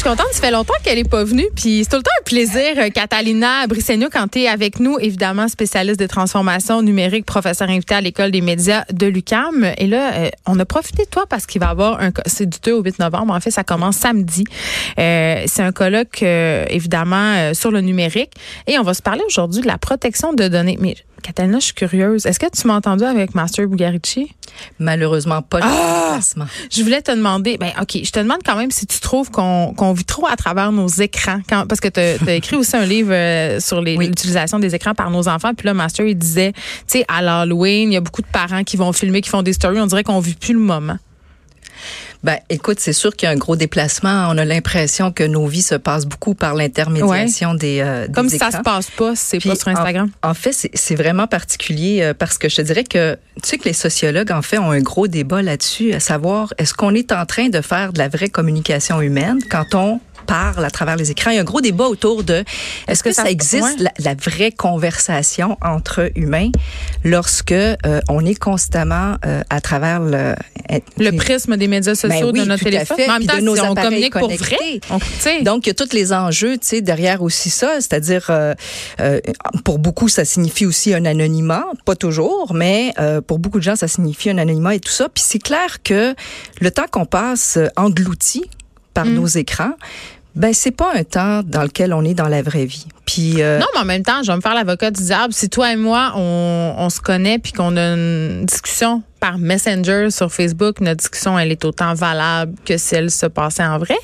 suis contente. Ça fait longtemps qu'elle n'est pas venue. Puis c'est tout le temps un plaisir, euh, Catalina Brisseno, quand tu es avec nous, évidemment, spécialiste de transformation numérique, professeur invité à l'École des médias de l'UCAM. Et là, euh, on a profité de toi parce qu'il va y avoir un. C'est du 2 au 8 novembre. En fait, ça commence samedi. Euh, c'est un colloque, évidemment, sur le numérique. Et on va se parler aujourd'hui de la protection de données. Catalina, je suis curieuse. Est-ce que tu m'as entendu avec Master Bugarici? Malheureusement, pas ah! Je voulais te demander, ben OK, je te demande quand même si tu trouves qu'on vit trop à travers nos écrans. parce que tu as, écrit aussi un livre euh, sur l'utilisation des écrans par nos enfants. Puis là, Master, il disait, tu sais, à l'Halloween, il y a beaucoup de parents qui vont filmer, qui font des stories. On dirait qu'on vit plus le moment. Ben, écoute, c'est sûr qu'il y a un gros déplacement. On a l'impression que nos vies se passent beaucoup par l'intermédiation des, euh, Comme si ça se passe pas, c'est pas sur Instagram. En, fait, c'est vraiment particulier euh, parce que je te dirais que tu sais que les sociologues en fait ont un gros débat là-dessus, à savoir est-ce qu'on est en train de faire de la vraie communication humaine quand on parle à travers les écrans. Il y a un gros débat autour de est-ce que, ça, existe la, vraie conversation entre humains lorsque euh, on est constamment euh, à travers le le prisme des médias sociaux ben de notre téléphone. en même temps, de nos on communique pour vrai. Donc il y a tous les enjeux, tu sais, derrière aussi ça, c'est-à-dire euh, pour beaucoup ça signifie aussi un anonymat, pas toujours, mais pour beaucoup de gens ça signifie un anonymat et tout ça. Puis c'est clair que le temps qu'on passe englouti par mm. nos écrans, ben c'est pas un temps dans lequel on est dans la vraie vie. Puis euh, non, mais en même temps, je vais me faire l'avocat du diable. Si toi et moi on, on se connaît puis qu'on a une discussion par Messenger sur Facebook, notre discussion elle est autant valable que si elle se passait en vrai?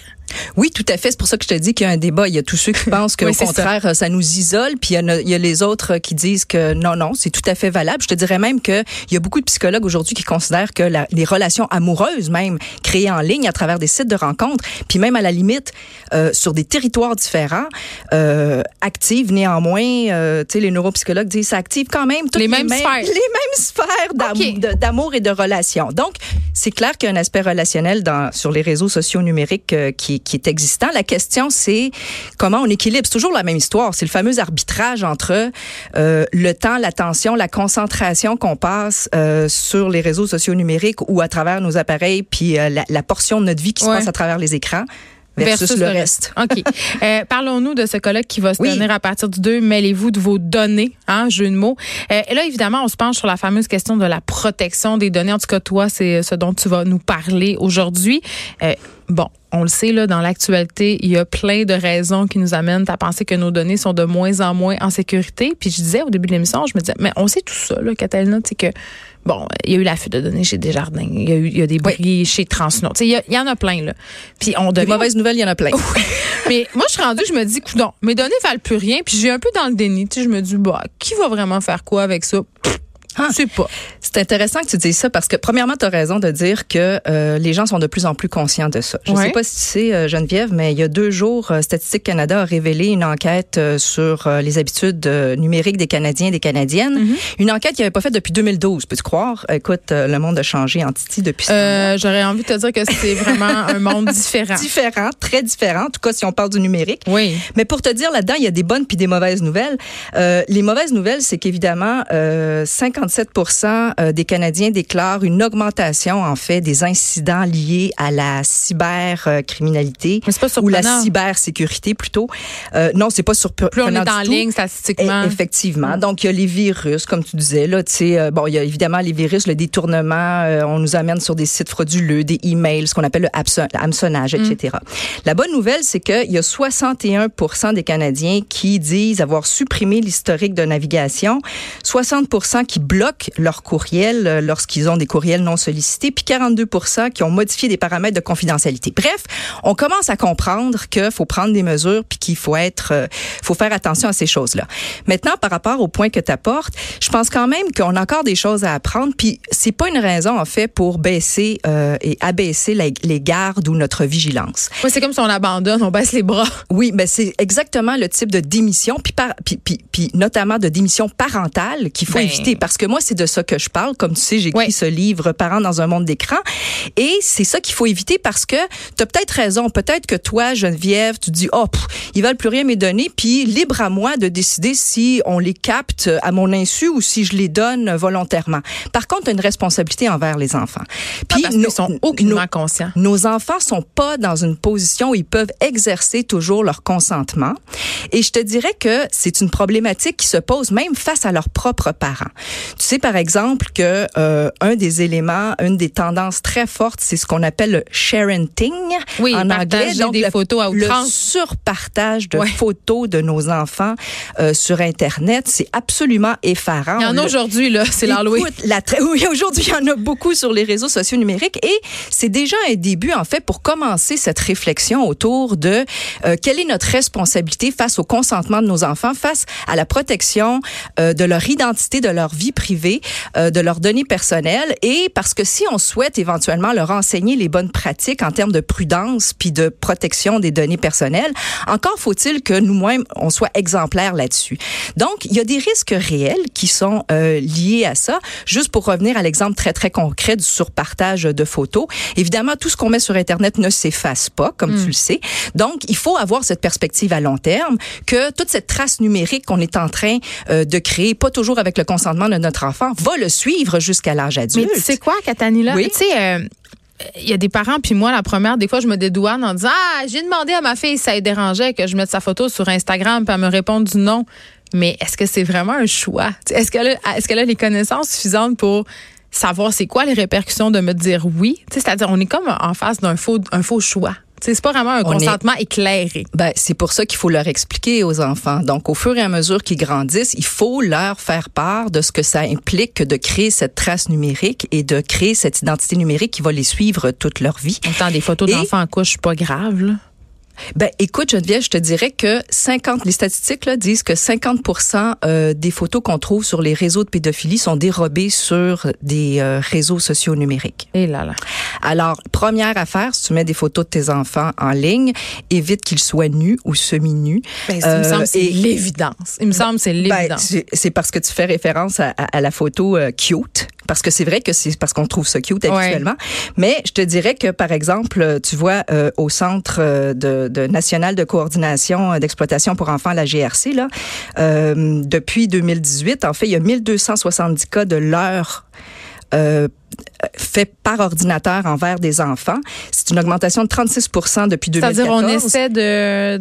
Oui, tout à fait. C'est pour ça que je te dis qu'il y a un débat. Il y a tous ceux qui pensent qu'au contraire, ça. nous isole, puis il y, a, les autres qui disent que non, non, c'est tout à fait valable. Je te dirais même qu'il y a beaucoup de psychologues aujourd'hui qui considèrent que les relations amoureuses, même créées en ligne à travers des sites de rencontres, puis même à la limite euh, sur des territoires différents, euh, activent néanmoins. Euh, tu sais, les neuropsychologues disent ça active quand même toutes les, mêmes sphères, les mêmes sphères d'amour et de relations. Donc, c'est clair qu'il y a un aspect relationnel dans sur les réseaux sociaux numériques euh, qui qui est existant. La question, c'est comment on équilibre. C'est toujours la même histoire. C'est le fameux arbitrage entre euh, le temps, l'attention, la concentration qu'on passe euh, sur les réseaux sociaux numériques ou à travers nos appareils, puis euh, la, portion de notre vie qui se passe à travers les écrans versus, le, reste. OK. Euh, parlons-nous de ce colloque qui va se tenir à partir du 2. Mêlez-vous de vos données, hein, jeu de mots. Euh, et là, évidemment, on se penche sur la fameuse question de la protection des données. En tout cas, toi, c'est ce dont tu vas nous parler aujourd'hui. Euh, bon, on le sait, là, dans l'actualité, il y a plein de raisons qui nous amènent à penser que nos données sont de moins en moins en sécurité. Puis je disais au début de l'émission, je me disais, mais on sait tout ça, là, Catalina, c'est que Bon, il y a eu la fuite de données chez Desjardins. Il y a eu il y a des bris chez Transnord. Il y, il y, en a plein, là. Puis on devait... Des mauvaises nouvelles, il y en a plein. mais moi, je suis rendue, je me dis, non, mes données valent plus rien. Puis j'ai un peu dans le déni. Je me dis, bah, qui va vraiment faire quoi avec ça? Ah, sais pas. C'est intéressant que tu dises ça parce que premièrement, tu as raison de dire que euh, les gens sont de plus en plus conscients de ça. Je ne sais pas si tu sais, euh, Geneviève, mais il y a deux jours, euh, Statistique Canada a révélé une enquête sur les habitudes numériques des Canadiens et des Canadiennes. Mm-hmm. Une enquête qui n'avait pas faite depuis 2012. Peux-tu croire? Écoute, le monde a changé en Titi depuis ça. J'aurais envie de te dire que c'est vraiment un monde différent. Différent, très différent. En tout cas, si on parle du numérique. Oui. Mais pour te dire là-dedans, il y a des bonnes puis des mauvaises nouvelles. les mauvaises nouvelles, c'est qu'évidemment, 50 47 euh, des Canadiens déclarent une augmentation, en fait, des incidents liés à la cybercriminalité ou la cybersécurité plutôt. Euh, non, c'est pas surprenant Plus on est en ligne statistiquement. Et, effectivement. Mm. Donc, il y a les virus, comme tu disais. Là, tu sais, euh, bon, il y a évidemment les virus, le détournement. Euh, on nous amène sur des sites frauduleux, des emails, ce qu'on appelle le hameçonnage, etc. Mm. La bonne nouvelle, c'est qu'il y a 61 des Canadiens qui disent avoir supprimé l'historique de navigation, 60 qui bloquent bloquent leur courriel euh, lorsqu'ils ont des courriels non sollicités, puis 42% qui ont modifié des paramètres de confidentialité. Bref, on commence à comprendre qu'il faut prendre des mesures puis qu'il faut être, euh, faut faire attention à ces choses-là. Maintenant, par rapport au point que tu apportes, je pense quand même qu'on a encore des choses à apprendre. Puis c'est pas une raison en fait pour baisser euh, et abaisser les gardes ou notre vigilance. Oui, c'est comme si on abandonne, on baisse les bras. Oui, mais c'est exactement le type de démission, puis, par, puis, puis, puis notamment de démission parentale qu'il faut ben éviter parce que que moi, c'est de ça que je parle. Comme tu sais, j'ai écrit ce livre Parents dans un monde d'écran. Et c'est ça qu'il faut éviter parce que tu as peut-être raison. Peut-être que toi, Geneviève, tu dis, oh, ils veulent plus rien me donner, puis libre à moi de décider si on les capte à mon insu ou si je les donne volontairement. Par contre, une responsabilité envers les enfants. Puis, ah, ils sont aucunement conscients. Nos enfants sont pas dans une position où ils peuvent exercer toujours leur consentement. Et je te dirais que c'est une problématique qui se pose même face à leurs propres parents. Tu sais, par exemple, que euh, un des éléments, une des tendances très fortes, c'est ce qu'on appelle le sharenting oui, en anglais. Donc, des le, photos à le surpartage de photos de nos enfants euh, sur Internet, c'est absolument effarant. Il y en a aujourd'hui, là, c'est l'Halloween. Oui, aujourd'hui, il y en a beaucoup sur les réseaux sociaux numériques et c'est déjà un début, en fait, pour commencer cette réflexion autour de euh, quelle est notre responsabilité face au consentement de nos enfants, face à la protection euh, de leur identité, de leur vie privée, euh, de leurs données personnelles et parce que si on souhaite éventuellement leur enseigner les bonnes pratiques en termes de prudence puis de protection des données personnelles, encore faut-il que nous-mêmes, on soit exemplaires là-dessus. Donc, il y a des risques réels qui sont euh, liés à ça. Juste pour revenir à l'exemple très, très concret du surpartage de photos. Évidemment, tout ce qu'on met sur Internet ne s'efface pas, comme mm. tu le sais. Donc, il faut avoir cette perspective à long terme que toute cette trace numérique qu'on est en train euh, de créer, pas toujours avec le consentement de notre enfant, va le suivre jusqu'à l'âge adulte. Mais tu sais quoi, Katanila? Oui? Tu sais, euh, il y a des parents, puis moi, la première, des fois, je me dédouane en disant Ah, j'ai demandé à ma fille si ça dérangeait que je mette sa photo sur Instagram, puis elle me répond du non. Mais est-ce que c'est vraiment un choix? Est-ce qu'elle a, qu'elle a les connaissances suffisantes pour savoir c'est quoi les répercussions de me dire oui? C'est-à-dire, on est comme en face d'un faux, un faux choix. C'est pas vraiment un consentement éclairé. Ben, c'est pour ça qu'il faut leur expliquer aux enfants. Donc, au fur et à mesure qu'ils grandissent, il faut leur faire part de ce que ça implique de créer cette trace numérique et de créer cette identité numérique qui va les suivre toute leur vie. Autant des photos d'enfants en couche, pas grave, là. Ben, écoute, Geneviève, je te dirais que 50, les statistiques là, disent que 50 euh, des photos qu'on trouve sur les réseaux de pédophilie sont dérobées sur des euh, réseaux sociaux numériques. Et là là. Alors, première affaire, si tu mets des photos de tes enfants en ligne, évite qu'ils soient nus ou semi-nus. Ben, il me semble c'est l'évidence. Il me semble c'est ben, l'évidence. c'est parce que tu fais référence à, à la photo euh, cute parce que c'est vrai que c'est parce qu'on trouve ça cute actuellement. Mais je te dirais que, par exemple, tu vois, euh, au Centre euh, de, de, coordination euh, d'exploitation pour enfants, la GRC, là, euh, depuis 2018, en fait, il y a 1270 cas de l'heure euh, fait par ordinateur envers des enfants. C'est une augmentation de 36% depuis 2014. C'est-à-dire on essaie de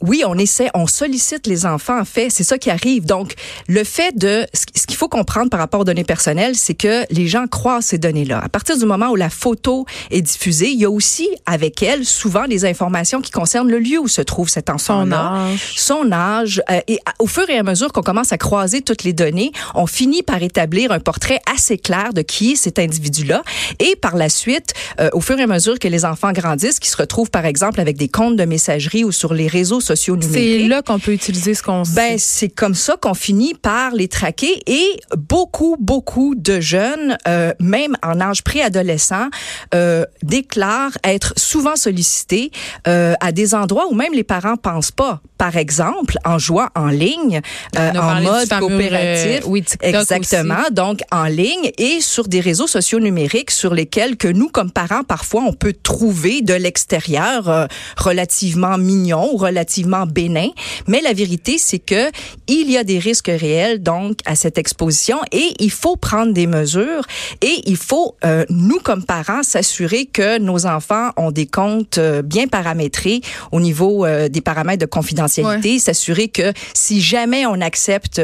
oui, on essaie, on sollicite les enfants. En fait, c'est ça qui arrive. Donc, le fait de, ce qu'il faut comprendre par rapport aux données personnelles, c'est que les gens croient ces données-là. À partir du moment où la photo est diffusée, il y a aussi avec elle souvent des informations qui concernent le lieu où se trouve cet enfant-là, son âge, son âge. Euh, et au fur et à mesure qu'on commence à croiser toutes les données, on finit par établir un portrait assez clair de qui est cet individu-là. Et par la suite, euh, au fur et à mesure que les enfants grandissent, qui se retrouvent par exemple avec des comptes de messagerie ou sur les réseaux sociaux numériques. C'est là qu'on peut utiliser ce qu'on Ben, c'est comme ça qu'on finit par les traquer et beaucoup, beaucoup de jeunes, euh, même en âge préadolescent, euh, déclarent être souvent sollicités euh, à des endroits où même les parents pensent pas. Par exemple, en jouant en ligne, en mode coopératif. oui, exactement. Donc, en ligne et sur des réseaux sociaux numériques sur lesquels que nous, comme parents, parfois, on peut trouver de l'extérieur relativement mignon ou relativement bénin. Mais la vérité, c'est que il y a des risques réels donc à cette exposition et il faut prendre des mesures et il faut euh, nous comme parents s'assurer que nos enfants ont des comptes euh, bien paramétrés au niveau euh, des paramètres de confidentialité, s'assurer que si jamais on accepte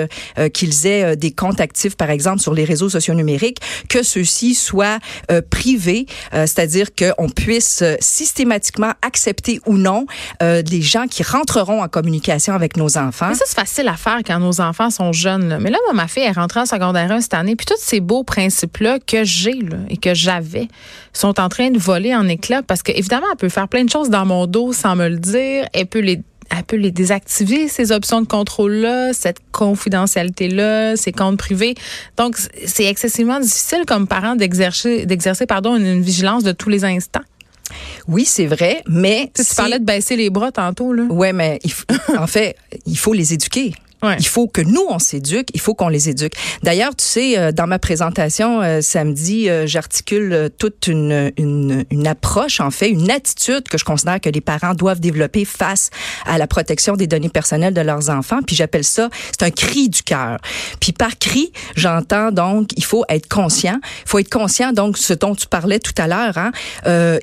qu'ils aient des comptes actifs par exemple sur les réseaux sociaux numériques, que ceux-ci soient privés, c'est-à-dire qu'on puisse systématiquement accepter ou non les gens qui rentrent entreront en communication avec nos enfants. Mais ça, c'est facile à faire quand nos enfants sont jeunes. Mais là, ma fille est rentrée en secondaire 1 cette année, puis tous ces beaux principes-là que j'ai et que j'avais sont en train de voler en éclats parce qu'évidemment, elle peut faire plein de choses dans mon dos sans me le dire. Elle peut les elle peut les désactiver, ces options de contrôle-là, cette confidentialité-là, ces comptes privés. Donc, c'est excessivement difficile comme parent d'exercer, d'exercer, pardon, une vigilance de tous les instants. Oui, c'est vrai, mais tu, parlais de baisser les bras tantôt là. Ouais, mais en fait, il faut les éduquer. Il faut que nous, on s'éduque, il faut qu'on les éduque. D'ailleurs, tu sais, euh, dans ma présentation euh, samedi, euh, j'articule toute une, une, une, approche, en fait, une attitude que je considère que les parents doivent développer face à la protection des données personnelles de leurs enfants. Puis j'appelle ça, c'est un cri du cœur. Puis par cri, j'entends donc, il faut être conscient. Il faut être conscient, donc, ce dont tu parlais tout à l'heure. Hein,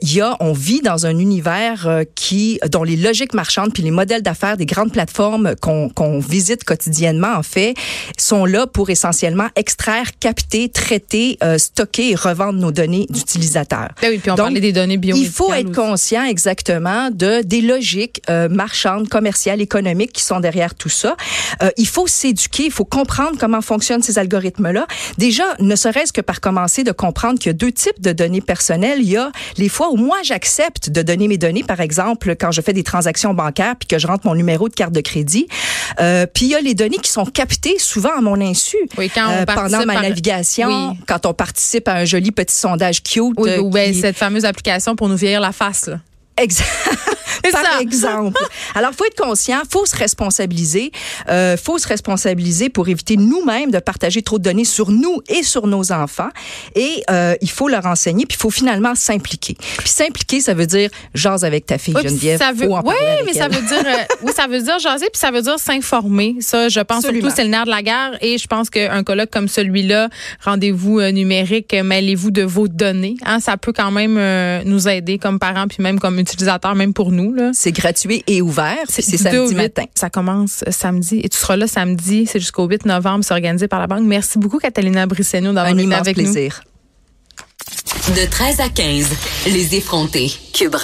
il y a, on vit dans un univers qui, dont les logiques marchandes puis les modèles d'affaires des grandes plateformes qu'on qu'on visite quotidiennement, en fait, sont là pour essentiellement extraire, capter, traiter, euh, stocker et revendre nos données d'utilisateurs. Ben oui, puis on Donc, parlait des données biométriques. Il faut être conscient exactement de des logiques euh, marchandes, commerciales, économiques qui sont derrière tout ça. Euh, il faut s'éduquer, il faut comprendre comment fonctionnent ces algorithmes-là. Déjà, ne serait-ce que par commencer de comprendre qu'il y a deux types de données personnelles. Il y a les fois où moi j'accepte de donner mes données, par exemple quand je fais des transactions bancaires puis que je rentre mon numéro de carte de crédit. Euh, puis il y a les données qui sont captées souvent à mon insu oui, quand on euh, pendant ma navigation, oui. quand on participe à un joli petit sondage cute. Oui, euh, ben, cette fameuse application pour nous vieillir la face. Là. Exact. Par ça. exemple. Alors, faut être conscient, faut se responsabiliser, euh, faut se responsabiliser pour éviter nous-mêmes de partager trop de données sur nous et sur nos enfants. Et euh, il faut leur enseigner, puis il faut finalement s'impliquer. Puis s'impliquer, ça veut dire jase avec ta fille oui, Geneviève. Ça veut, oui, mais ça veut dire, euh, oui, ça veut dire jaser, puis ça veut dire s'informer. Ça, je pense Absolument. surtout c'est le nerf de la guerre. Et je pense qu'un colloque comme celui-là, rendez-vous euh, numérique, mêlez-vous de vos données. Hein, ça peut quand même euh, nous aider comme parents, puis même comme utilisateurs, même pour nous. C'est gratuit et ouvert. C'est samedi matin. Ça commence samedi et tu seras là samedi. C'est jusqu'au 8 novembre. C'est organisé par la banque. Merci beaucoup, Catalina Brisseno, d'avoir été avec plaisir. nous. De 13 à 15, les effrontés. Cube